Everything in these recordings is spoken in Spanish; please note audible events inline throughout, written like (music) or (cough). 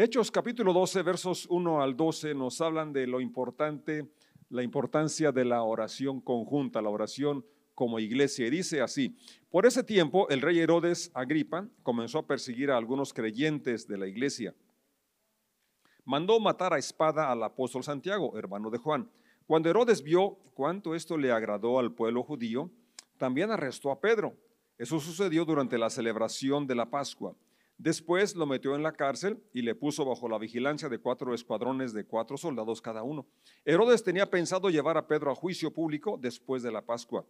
Hechos capítulo 12, versos 1 al 12 nos hablan de lo importante, la importancia de la oración conjunta, la oración como iglesia. Y dice así, por ese tiempo el rey Herodes Agripa comenzó a perseguir a algunos creyentes de la iglesia. Mandó matar a espada al apóstol Santiago, hermano de Juan. Cuando Herodes vio cuánto esto le agradó al pueblo judío, también arrestó a Pedro. Eso sucedió durante la celebración de la Pascua. Después lo metió en la cárcel y le puso bajo la vigilancia de cuatro escuadrones de cuatro soldados cada uno. Herodes tenía pensado llevar a Pedro a juicio público después de la Pascua.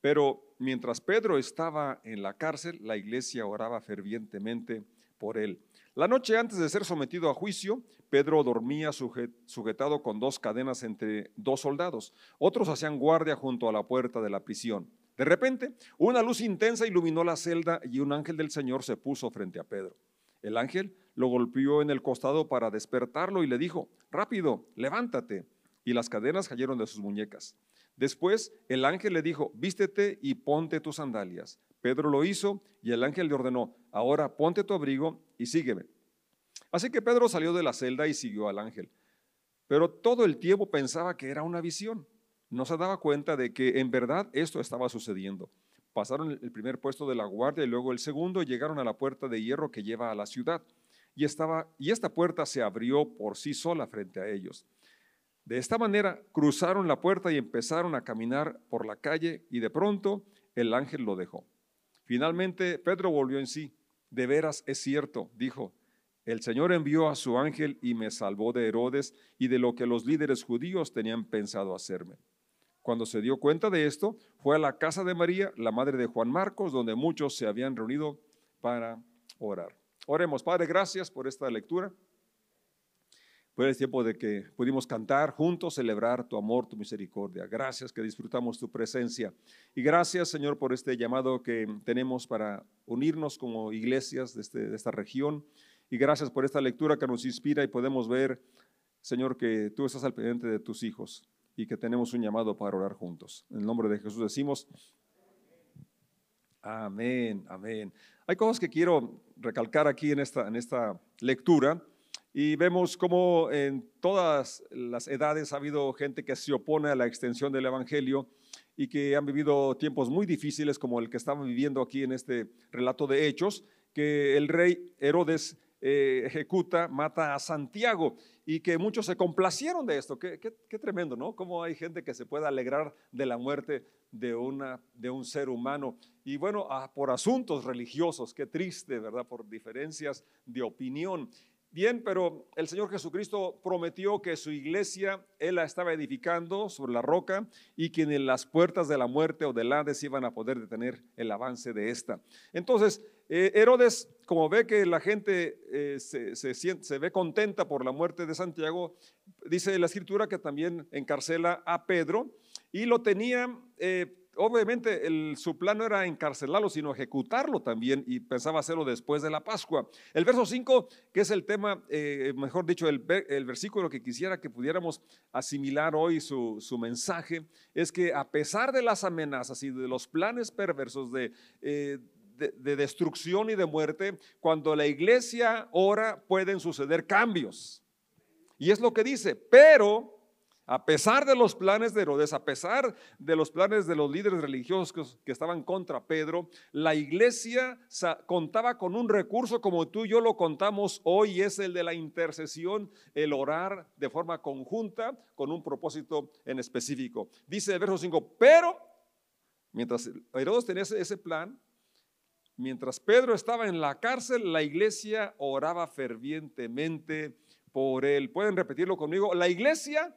Pero mientras Pedro estaba en la cárcel, la iglesia oraba fervientemente por él. La noche antes de ser sometido a juicio, Pedro dormía sujetado con dos cadenas entre dos soldados. Otros hacían guardia junto a la puerta de la prisión. De repente, una luz intensa iluminó la celda y un ángel del Señor se puso frente a Pedro. El ángel lo golpeó en el costado para despertarlo y le dijo, rápido, levántate. Y las cadenas cayeron de sus muñecas. Después el ángel le dijo, vístete y ponte tus sandalias. Pedro lo hizo y el ángel le ordenó, ahora ponte tu abrigo y sígueme. Así que Pedro salió de la celda y siguió al ángel. Pero todo el tiempo pensaba que era una visión. No se daba cuenta de que en verdad esto estaba sucediendo. Pasaron el primer puesto de la guardia y luego el segundo y llegaron a la puerta de hierro que lleva a la ciudad. Y, estaba, y esta puerta se abrió por sí sola frente a ellos. De esta manera cruzaron la puerta y empezaron a caminar por la calle y de pronto el ángel lo dejó. Finalmente Pedro volvió en sí. De veras es cierto, dijo, el Señor envió a su ángel y me salvó de Herodes y de lo que los líderes judíos tenían pensado hacerme. Cuando se dio cuenta de esto, fue a la casa de María, la madre de Juan Marcos, donde muchos se habían reunido para orar. Oremos, Padre, gracias por esta lectura. Fue el tiempo de que pudimos cantar juntos, celebrar tu amor, tu misericordia. Gracias que disfrutamos tu presencia. Y gracias, Señor, por este llamado que tenemos para unirnos como iglesias de, este, de esta región. Y gracias por esta lectura que nos inspira y podemos ver, Señor, que tú estás al pendiente de tus hijos y que tenemos un llamado para orar juntos. En el nombre de Jesús decimos, amén, amén. Hay cosas que quiero recalcar aquí en esta, en esta lectura y vemos cómo en todas las edades ha habido gente que se opone a la extensión del Evangelio y que han vivido tiempos muy difíciles como el que estamos viviendo aquí en este relato de Hechos, que el rey Herodes eh, ejecuta, mata a Santiago y que muchos se complacieron de esto. Qué, qué, tremendo, ¿no? Cómo hay gente que se puede alegrar de la muerte de, una, de un ser humano. Y bueno, ah, por asuntos religiosos, qué triste, ¿verdad? Por diferencias de opinión. Bien, pero el Señor Jesucristo prometió que su iglesia, Él la estaba edificando sobre la roca y que en las puertas de la muerte o del Hades iban a poder detener el avance de esta. Entonces, eh, Herodes, como ve que la gente eh, se, ve contenta por la muerte de Santiago, dice la escritura que también encarcela a Pedro y lo tenía... Eh, obviamente su plan no era encarcelarlo, sino ejecutarlo también y pensaba hacerlo después de la Pascua. El verso 5, que es el tema, eh, mejor dicho, el, versículo que quisiera que pudiéramos asimilar hoy su, mensaje, es que a pesar de las amenazas y de los planes perversos de... de, de destrucción y de muerte, cuando la iglesia ora pueden suceder cambios. Y es lo que dice, pero a pesar de los planes de Herodes, a pesar de los planes de los líderes religiosos que, estaban contra Pedro, la iglesia contaba con un recurso como tú y yo lo contamos hoy, es el de la intercesión, el orar de forma conjunta con un propósito en específico. Dice el verso 5, pero mientras Herodes tenía ese plan, mientras Pedro estaba en la cárcel, la iglesia oraba fervientemente por él. ¿Pueden repetirlo conmigo? La iglesia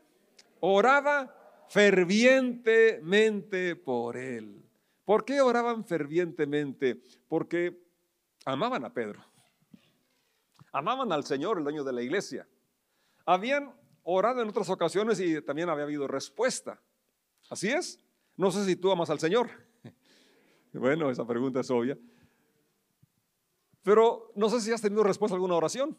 oraba fervientemente por él. ¿Por qué oraban fervientemente? Porque amaban a Pedro. Amaban al Señor, el dueño de la iglesia. Habían orado en otras ocasiones y también había habido respuesta. ¿Así es? No sé si tú amas al Señor. (laughs) Bueno, esa pregunta es obvia. Pero no sé si has tenido respuesta a alguna oración.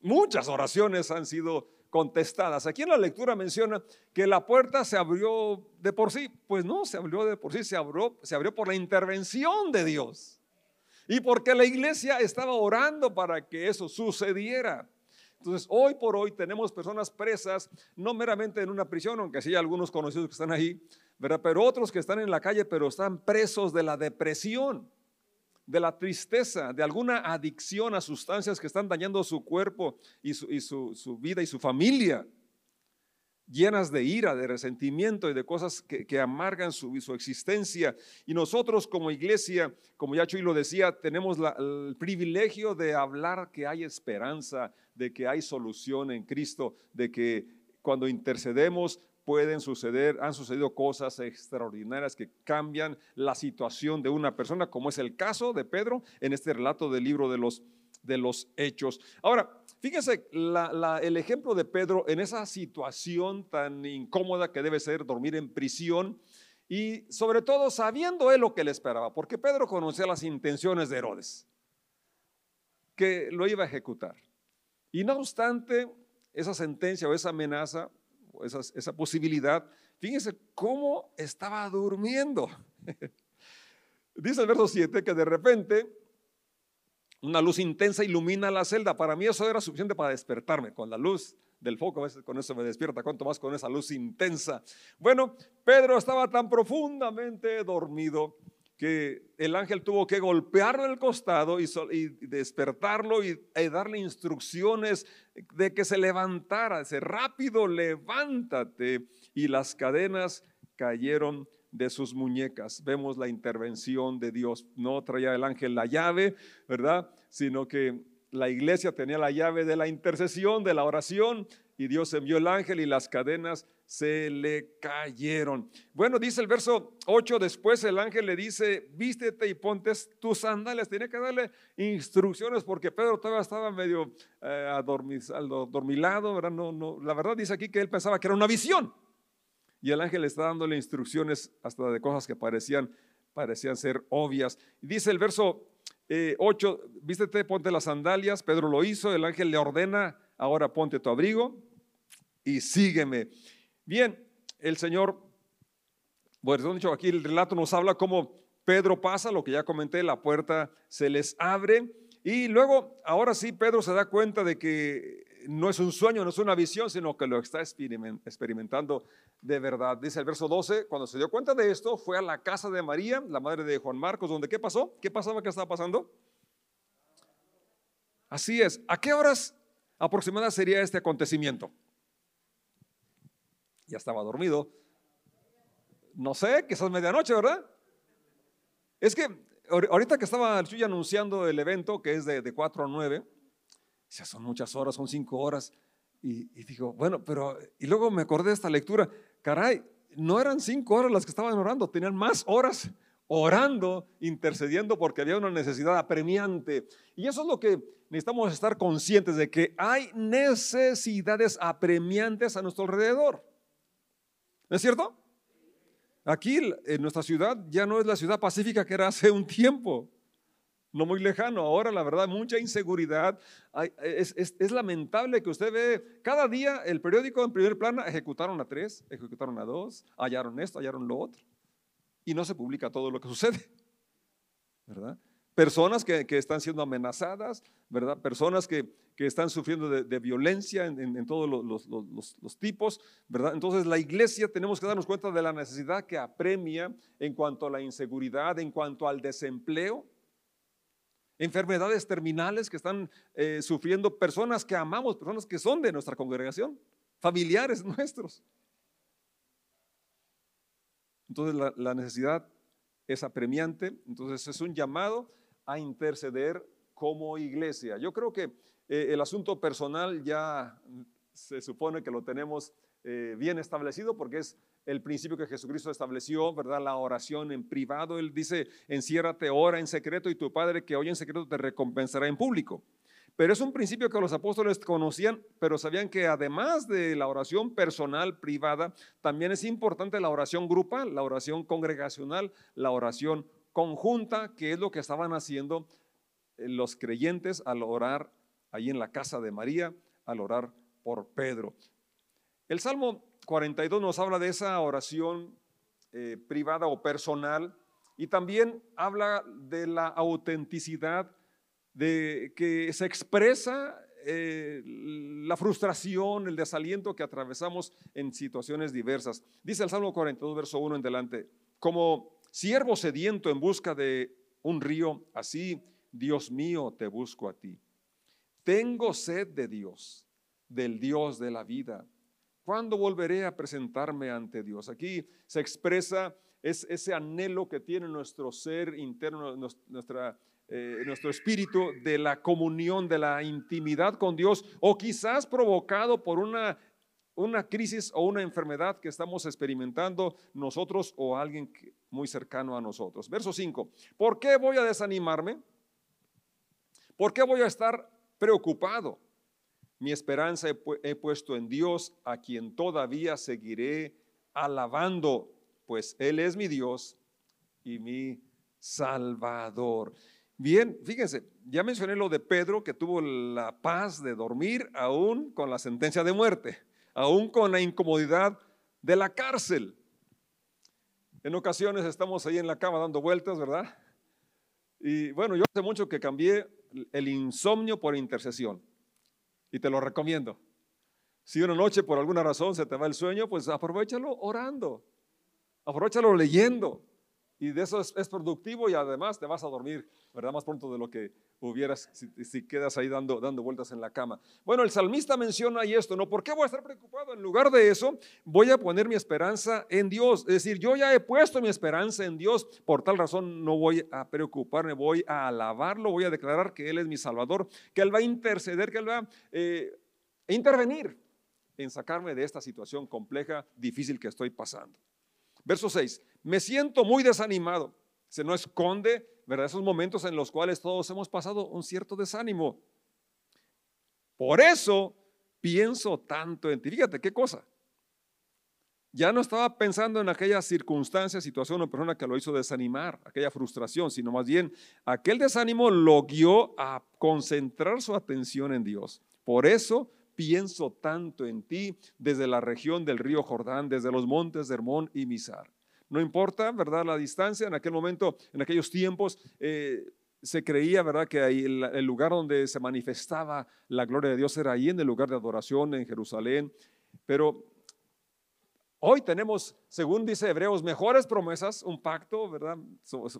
Muchas oraciones han sido contestadas. Aquí en la lectura menciona que la puerta se abrió de por sí. Pues no, se abrió de por sí, se abrió, se abrió por la intervención de Dios. Y porque la iglesia estaba orando para que eso sucediera. Entonces, hoy por hoy tenemos personas presas, no meramente en una prisión, aunque sí hay algunos conocidos que están ahí, ¿verdad? pero otros que están en la calle, pero están presos de la depresión, de la tristeza, de alguna adicción a sustancias que están dañando su cuerpo y su, su vida y su familia llenas de ira, de resentimiento y de cosas que, amargan su, su, existencia. Y nosotros como iglesia, como ya Chuy lo decía, tenemos el privilegio de hablar que hay esperanza, de que hay solución en Cristo, de que cuando intercedemos pueden suceder, han sucedido cosas extraordinarias que cambian la situación de una persona, como es el caso de Pedro en este relato del libro de los, de los hechos. Ahora, Fíjense el ejemplo de Pedro en esa situación tan incómoda que debe ser dormir en prisión y sobre todo sabiendo él lo que le esperaba, porque Pedro conocía las intenciones de Herodes, que lo iba a ejecutar. Y no obstante, esa sentencia o esa amenaza, esa posibilidad, fíjense cómo estaba durmiendo. (laughs) Dice el verso 7 que de repente una luz intensa ilumina la celda. Para mí eso era suficiente para despertarme con la luz del foco. A veces con eso me despierta, cuanto más con esa luz intensa. Bueno, Pedro estaba tan profundamente dormido que el ángel tuvo que golpearlo el costado y, despertarlo y, darle instrucciones de que se levantara. Dice, rápido, levántate. Y las cadenas cayeron de sus muñecas. Vemos la intervención de Dios. No traía el ángel la llave, ¿verdad? Sino que la iglesia tenía la llave de la intercesión, de la oración, y Dios envió el ángel y las cadenas se le cayeron. Bueno, dice el verso 8, después el ángel le dice, vístete y ponte tus sandalias. Tenía que darle instrucciones porque Pedro todavía estaba medio eh, adormilado. No, no, la verdad dice aquí que él pensaba que era una visión. Y el ángel está dándole instrucciones hasta de cosas que parecían, parecían ser obvias. Dice el verso 8, eh, vístete, ponte las sandalias. Pedro lo hizo, el ángel le ordena, ahora ponte tu abrigo y sígueme. Bien, el Señor, bueno, dicho, aquí el relato nos habla cómo Pedro pasa, lo que ya comenté, la puerta se les abre. Y luego, ahora sí, Pedro se da cuenta de que no es un sueño, no es una visión, sino que lo está experimentando de verdad. Dice el verso 12, cuando se dio cuenta de esto, fue a la casa de María, la madre de Juan Marcos, donde ¿qué pasó? ¿Qué pasaba? ¿Qué estaba pasando? Así es. ¿A qué horas aproximadas sería este acontecimiento? Ya estaba dormido. No sé, quizás medianoche, ¿verdad? Es que ahorita que estaba el Chuy anunciando el evento, que es de, de 4 a 9, son muchas horas, son cinco horas. Y, digo, bueno, pero, y luego me acordé de esta lectura, caray, no eran cinco horas las que estaban orando, tenían más horas orando, intercediendo porque había una necesidad apremiante. Y eso es lo que necesitamos estar conscientes de que hay necesidades apremiantes a nuestro alrededor. ¿No es cierto? Aquí en nuestra ciudad ya no es la ciudad pacífica que era hace un tiempo no muy lejano. Ahora, la verdad, mucha inseguridad. Es, lamentable que usted ve cada día el periódico en primer plano, ejecutaron a tres, ejecutaron a dos, hallaron esto, hallaron lo otro. Y no se publica todo lo que sucede, ¿verdad? Personas que, están siendo amenazadas, ¿verdad? Personas que, están sufriendo de, violencia en, todos los, los, tipos, ¿verdad? Entonces la iglesia tenemos que darnos cuenta de la necesidad que apremia en cuanto a la inseguridad, en cuanto al desempleo, enfermedades terminales que están eh, sufriendo personas que amamos, personas que son de nuestra congregación, familiares (laughs) nuestros. Entonces la, necesidad es apremiante, entonces es un llamado a interceder como iglesia. Yo creo que eh, el asunto personal ya se supone que lo tenemos eh, bien establecido porque es el principio que Jesucristo estableció, ¿verdad? La oración en privado. Él dice, enciérrate, ora en secreto y tu Padre que oye en secreto te recompensará en público. Pero es un principio que los apóstoles conocían, pero sabían que además de la oración personal, privada, también es importante la oración grupal, la oración congregacional, la oración conjunta, que es lo que estaban haciendo eh, los creyentes al orar ahí en la casa de María, al orar por Pedro. El Salmo 42 nos habla de esa oración eh, privada o personal Y también habla de la autenticidad de que se expresa eh, la frustración, el desaliento que atravesamos en situaciones diversas. Dice el Salmo 42, verso 1 en delante, como siervo sediento en busca de un río, así, Dios mío, te busco a ti. Tengo sed de Dios, del Dios de la vida. ¿Cuándo volveré a presentarme ante Dios? Aquí se expresa ese anhelo que tiene nuestro ser interno, nuestra eh, nuestro espíritu de la comunión, de la intimidad con Dios, o quizás provocado por una, una crisis o una enfermedad que estamos experimentando nosotros o alguien muy cercano a nosotros. Verso 5, ¿por qué voy a desanimarme? ¿Por qué voy a estar preocupado? Mi esperanza he puesto en Dios, a quien todavía seguiré alabando, pues Él es mi Dios y mi Salvador. Bien, fíjense, ya mencioné lo de Pedro que tuvo la paz de dormir aún con la sentencia de muerte, aún con la incomodidad de la cárcel. En ocasiones estamos ahí en la cama dando vueltas, ¿verdad? Y bueno, yo hace mucho que cambié el insomnio por intercesión y te lo recomiendo. Si una noche por alguna razón se te va el sueño, pues aprovechalo orando, aprovechalo leyendo, y de eso es, productivo y además te vas a dormir, ¿verdad? Más pronto de lo que hubieras si, quedas ahí dando, dando vueltas en la cama. Bueno, el salmista menciona ahí esto, ¿no? ¿Por qué voy a estar preocupado? En lugar de eso, voy a poner mi esperanza en Dios. Es decir, yo ya he puesto mi esperanza en Dios, por tal razón no voy a preocuparme, voy a alabarlo, voy a declarar que Él es mi Salvador, que Él va a interceder, que Él va a eh, intervenir en sacarme de esta situación compleja, difícil que estoy pasando. Verso 6, me siento muy desanimado. Se no esconde, ¿verdad? Esos momentos en los cuales todos hemos pasado un cierto desánimo. Por eso pienso tanto en ti. Fíjate qué cosa. Ya no estaba pensando en aquella circunstancia, situación o persona que lo hizo desanimar, aquella frustración, sino más bien aquel desánimo lo guió a concentrar su atención en Dios. Por eso pienso tanto en ti desde la región del río Jordán, desde los montes de Hermón y Misar. No importa, ¿verdad? La distancia, en aquel momento, en aquellos tiempos, eh, se creía, ¿verdad?, que ahí el, lugar donde se manifestaba la gloria de Dios era ahí en el lugar de adoración en Jerusalén. Pero Hoy tenemos, según dice Hebreos, mejores promesas, un pacto, ¿verdad?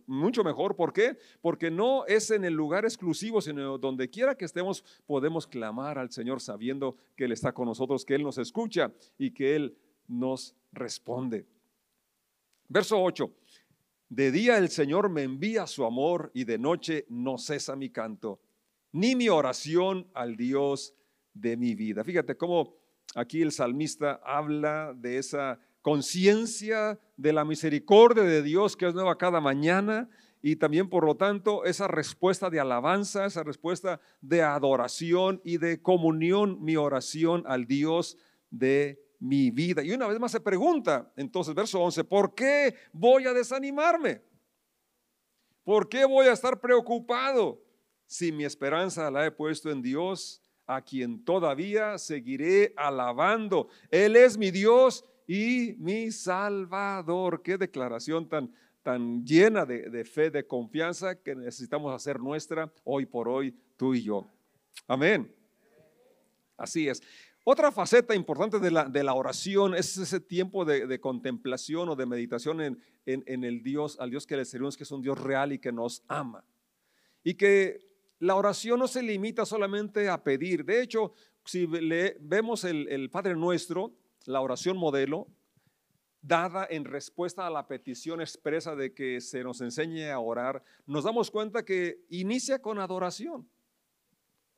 Mucho mejor. ¿Por qué? Porque no es en el lugar exclusivo, sino donde quiera que estemos podemos clamar al Señor sabiendo que Él está con nosotros, que Él nos escucha y que Él nos responde. Verso 8. De día el Señor me envía su amor y de noche no cesa mi canto, ni mi oración al Dios de mi vida. Fíjate cómo Aquí el salmista habla de esa conciencia de la misericordia de Dios que es nueva cada mañana y también por lo tanto esa respuesta de alabanza, esa respuesta de adoración y de comunión, mi oración al Dios de mi vida. Y una vez más se pregunta, entonces verso 11, ¿por qué voy a desanimarme? ¿Por qué voy a estar preocupado si mi esperanza la he puesto en Dios a quien todavía seguiré alabando. Él es mi Dios y mi Salvador. Qué declaración tan, tan llena de, fe, de confianza que necesitamos hacer nuestra hoy por hoy, tú y yo. Amén. Así es. Otra faceta importante de la, de la oración es ese tiempo de, contemplación o de meditación en, en, el Dios, al Dios que le servimos, que es un Dios real y que nos ama. Y que la oración no se limita solamente a pedir. De hecho, si le, vemos el, Padre Nuestro, la oración modelo, dada en respuesta a la petición expresa de que se nos enseñe a orar, nos damos cuenta que inicia con adoración.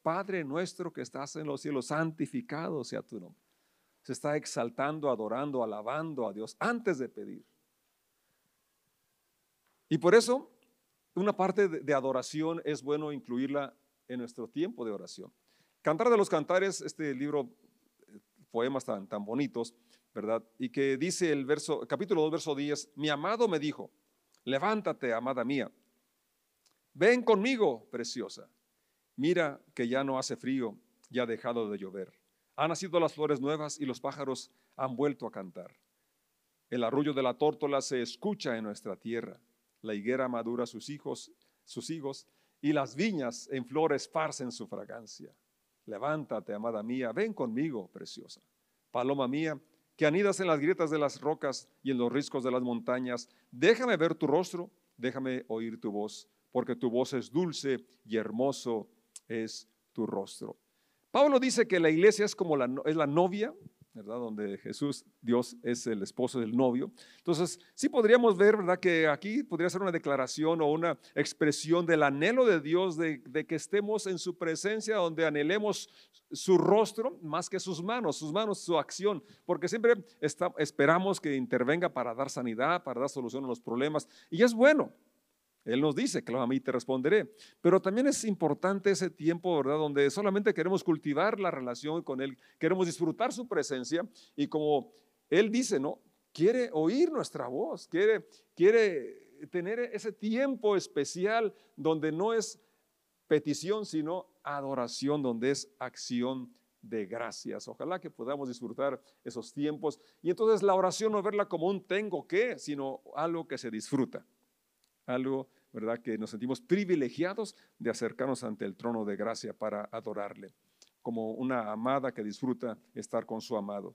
Padre nuestro que estás en los cielos, santificado sea tu nombre. Se está exaltando, adorando, alabando a Dios antes de pedir. Y por eso una parte de, adoración es bueno incluirla en nuestro tiempo de oración. Cantar de los Cantares, este libro, eh, poemas tan, tan bonitos, ¿verdad? Y que dice el verso, capítulo 2, verso 10, mi amado me dijo, levántate, amada mía, ven conmigo, preciosa, mira que ya no hace frío, ya ha dejado de llover. Han nacido las flores nuevas y los pájaros han vuelto a cantar. El arrullo de la tórtola se escucha en nuestra tierra la higuera madura sus hijos, sus higos, y las viñas en flores esparcen su fragancia. Levántate, amada mía, ven conmigo, preciosa. Paloma mía, que anidas en las grietas de las rocas y en los riscos de las montañas, déjame ver tu rostro, déjame oír tu voz, porque tu voz es dulce y hermoso es tu rostro. Pablo dice que la iglesia es como la, es la novia ¿verdad? Donde Jesús, Dios, es el esposo del novio. Entonces, sí podríamos ver, ¿verdad? Que aquí podría ser una declaración o una expresión del anhelo de Dios de, que estemos en su presencia, donde anhelemos su rostro más que sus manos, sus manos, su acción, porque siempre esperamos que intervenga para dar sanidad, para dar solución a los problemas. Y es bueno, él nos dice, claro, a mí te responderé. Pero también es importante ese tiempo, ¿verdad? Donde solamente queremos cultivar la relación con Él, queremos disfrutar su presencia y como Él dice, ¿no? Quiere oír nuestra voz, quiere, quiere tener ese tiempo especial donde no es petición, sino adoración, donde es acción de gracias. Ojalá que podamos disfrutar esos tiempos. Y entonces la oración no verla como un tengo que, sino algo que se disfruta, algo ¿verdad? Que nos sentimos privilegiados de acercarnos ante el trono de gracia para adorarle, como una amada que disfruta estar con su amado.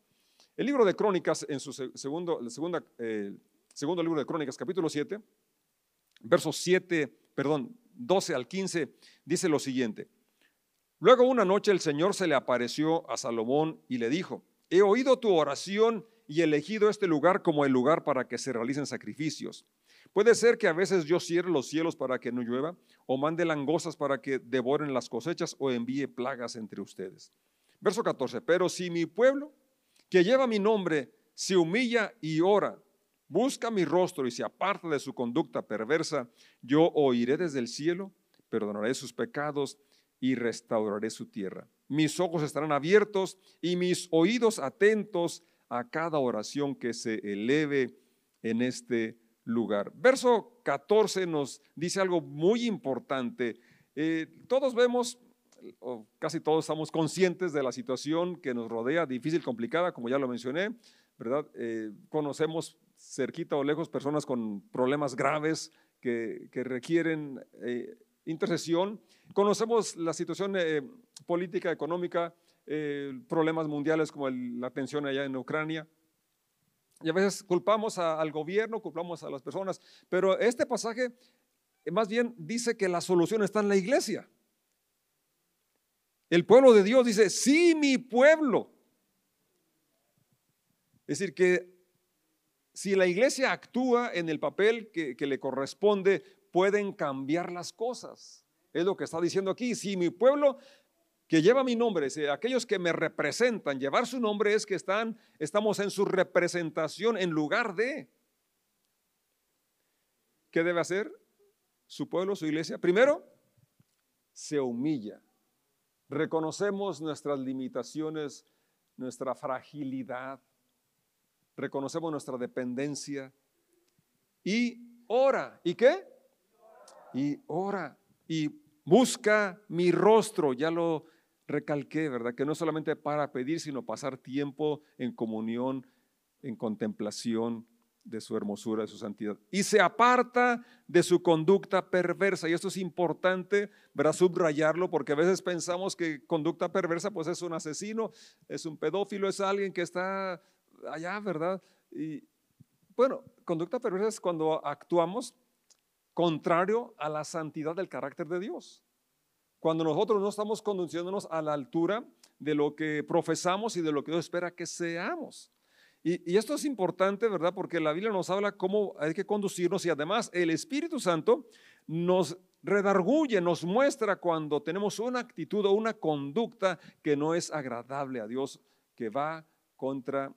El libro de Crónicas, en su segundo, segunda, eh, segundo libro de Crónicas, capítulo 7, versos 7, perdón, 12 al 15, dice lo siguiente. Luego una noche el Señor se le apareció a Salomón y le dijo, he oído tu oración y elegido este lugar como el lugar para que se realicen sacrificios. Puede ser que a veces yo cierre los cielos para que no llueva, o mande langostas para que devoren las cosechas, o envíe plagas entre ustedes. Verso 14, pero si mi pueblo, que lleva mi nombre, se humilla y ora, busca mi rostro y se aparta de su conducta perversa, yo oiré desde el cielo, perdonaré sus pecados y restauraré su tierra. Mis ojos estarán abiertos y mis oídos atentos a cada oración que se eleve en este lugar. Verso 14 nos dice algo muy importante. Eh, todos vemos, o casi todos estamos conscientes de la situación que nos rodea, difícil, complicada, como ya lo mencioné, ¿verdad? Eh, conocemos cerquita o lejos personas con problemas graves que, requieren eh, intercesión. Conocemos la situación política, económica, problemas mundiales como la tensión allá en Ucrania. Y a veces culpamos al gobierno, culpamos a las personas, pero este pasaje eh, más bien dice que la solución está en la iglesia. El pueblo de Dios dice, sí, mi pueblo. Es decir, que si la iglesia actúa en el papel que, que le corresponde, pueden cambiar las cosas. Es lo que está diciendo aquí. Si mi pueblo que lleva mi nombre, aquellos que me representan, llevar su nombre es que están, estamos en su representación en lugar de. ¿Qué debe hacer su pueblo, su iglesia? Primero, se humilla. Reconocemos nuestras limitaciones, nuestra fragilidad, reconocemos nuestra dependencia y ora. ¿Y qué? Y ora y busca mi rostro. Ya lo recalqué, ¿verdad? Que no solamente para pedir, sino pasar tiempo en comunión, en contemplación de su hermosura, de su santidad. Y se aparta de su conducta perversa. Y esto es importante, ¿verdad? Subrayarlo, porque a veces pensamos que conducta perversa, pues es un asesino, es un pedófilo, es alguien que está allá, ¿verdad? Y bueno, conducta perversa es cuando actuamos contrario a la santidad del carácter de Dios cuando nosotros no estamos conduciéndonos a la altura de lo que profesamos y de lo que Dios espera que seamos. Y, esto es importante, ¿verdad? Porque la Biblia nos habla cómo hay que conducirnos y además el Espíritu Santo nos redarguye, nos muestra cuando tenemos una actitud o una conducta que no es agradable a Dios, que va contra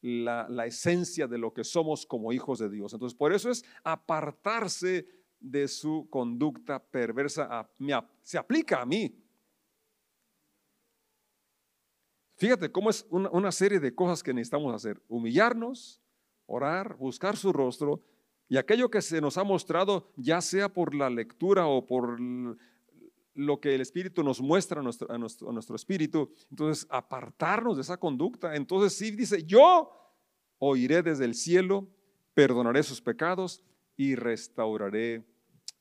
la, la esencia de lo que somos como hijos de Dios. Entonces, por eso es apartarse de su conducta perversa se aplica a mí. Fíjate cómo es una, serie de cosas que necesitamos hacer. Humillarnos, orar, buscar su rostro y aquello que se nos ha mostrado, ya sea por la lectura o por lo que el Espíritu nos muestra a nuestro, a nuestro, espíritu, entonces apartarnos de esa conducta. Entonces sí dice, yo oiré desde el cielo, perdonaré sus pecados y restauraré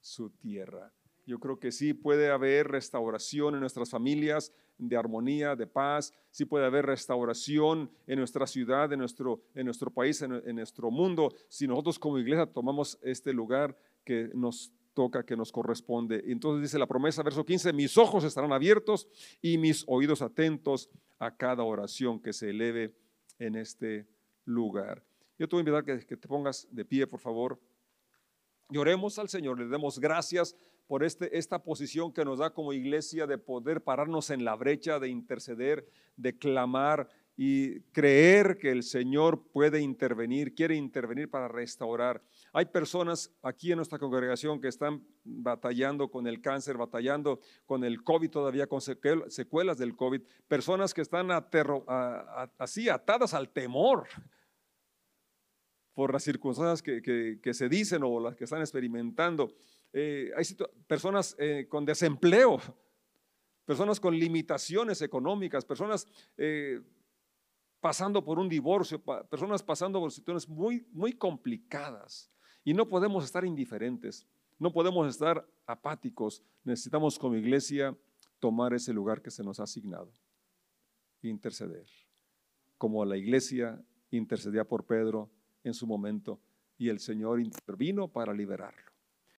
su tierra. Yo creo que sí puede haber restauración en nuestras familias, de armonía, de paz, sí puede haber restauración en nuestra ciudad, en nuestro, en nuestro país, en, nuestro mundo, si nosotros como iglesia tomamos este lugar que nos toca, que nos corresponde. Entonces dice la promesa, verso 15, mis ojos estarán abiertos y mis oídos atentos a cada oración que se eleve en este lugar. Yo te voy a invitar que te pongas de pie, por favor. Y oremos al Señor, le demos gracias por este, esta posición que nos da como iglesia de poder pararnos en la brecha, de interceder, de clamar y creer que el Señor puede intervenir, quiere intervenir para restaurar. Hay personas aquí en nuestra congregación que están batallando con el cáncer, batallando con el COVID todavía, con secuelas del COVID, personas que están así atadas al temor por las circunstancias que, se dicen o las que están experimentando. Eh, hay personas eh, con desempleo, personas con limitaciones económicas, personas eh, pasando por un divorcio, personas pasando por situaciones muy, muy complicadas. Y no podemos estar indiferentes, no podemos estar apáticos. Necesitamos como iglesia tomar ese lugar que se nos ha asignado, interceder, como la iglesia intercedía por Pedro en su momento y el Señor intervino para liberarlo.